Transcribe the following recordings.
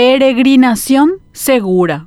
peregrinación segura.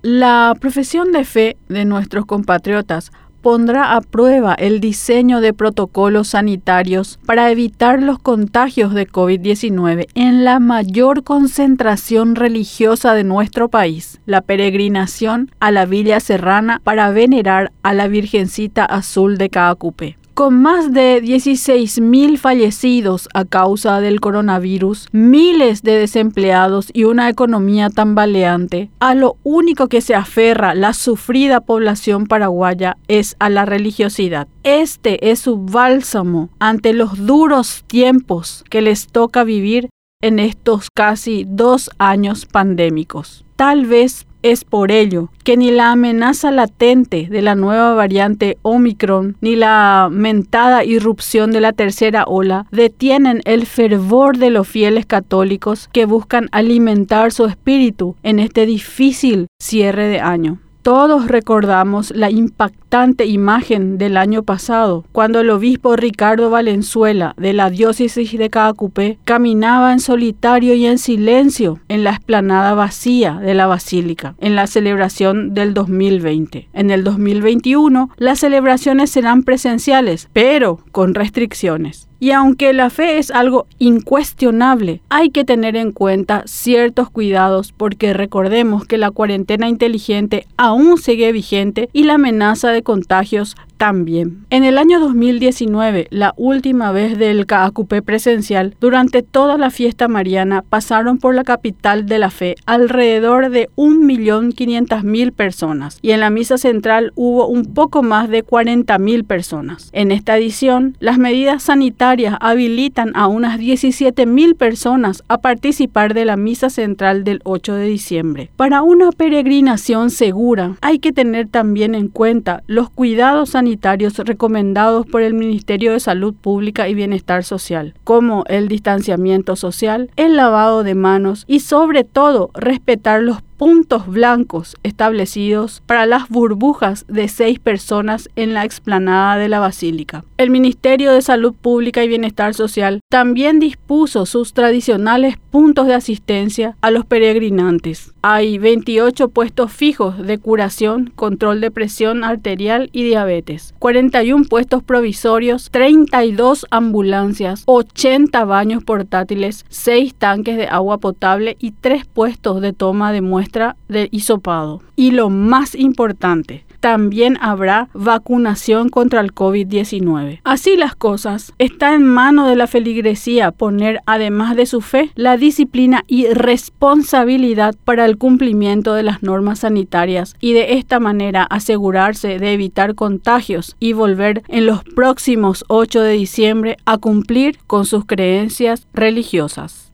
La profesión de fe de nuestros compatriotas pondrá a prueba el diseño de protocolos sanitarios para evitar los contagios de COVID-19 en la mayor concentración religiosa de nuestro país, la peregrinación a la Villa Serrana para venerar a la Virgencita Azul de Caacupé. Con más de 16.000 fallecidos a causa del coronavirus, miles de desempleados y una economía tambaleante, a lo único que se aferra la sufrida población paraguaya es a la religiosidad. Este es su bálsamo ante los duros tiempos que les toca vivir en estos casi dos años pandémicos. Tal vez es por ello que ni la amenaza latente de la nueva variante Omicron ni la mentada irrupción de la tercera ola detienen el fervor de los fieles católicos que buscan alimentar su espíritu en este difícil cierre de año. Todos recordamos la impactante imagen del año pasado, cuando el obispo Ricardo Valenzuela de la diócesis de Caacupé caminaba en solitario y en silencio en la explanada vacía de la basílica, en la celebración del 2020. En el 2021, las celebraciones serán presenciales, pero con restricciones. Y aunque la fe es algo incuestionable, hay que tener en cuenta ciertos cuidados porque recordemos que la cuarentena inteligente aún sigue vigente y la amenaza de contagios también. En el año 2019, la última vez del CAACUPE presencial, durante toda la fiesta mariana pasaron por la capital de la fe alrededor de 1.500.000 personas y en la misa central hubo un poco más de 40.000 personas. En esta edición, las medidas sanitarias habilitan a unas 17.000 personas a participar de la misa central del 8 de diciembre. Para una peregrinación segura hay que tener también en cuenta los cuidados sanitarios recomendados por el Ministerio de Salud Pública y Bienestar Social, como el distanciamiento social, el lavado de manos y sobre todo respetar los puntos blancos establecidos para las burbujas de seis personas en la explanada de la basílica. El Ministerio de Salud Pública y Bienestar Social también dispuso sus tradicionales puntos de asistencia a los peregrinantes. Hay 28 puestos fijos de curación, control de presión arterial y diabetes, 41 puestos provisorios, 32 ambulancias, 80 baños portátiles, 6 tanques de agua potable y 3 puestos de toma de muestras de hisopado. Y lo más importante, también habrá vacunación contra el COVID-19. Así las cosas, está en mano de la feligresía poner, además de su fe, la disciplina y responsabilidad para el cumplimiento de las normas sanitarias y de esta manera asegurarse de evitar contagios y volver en los próximos 8 de diciembre a cumplir con sus creencias religiosas.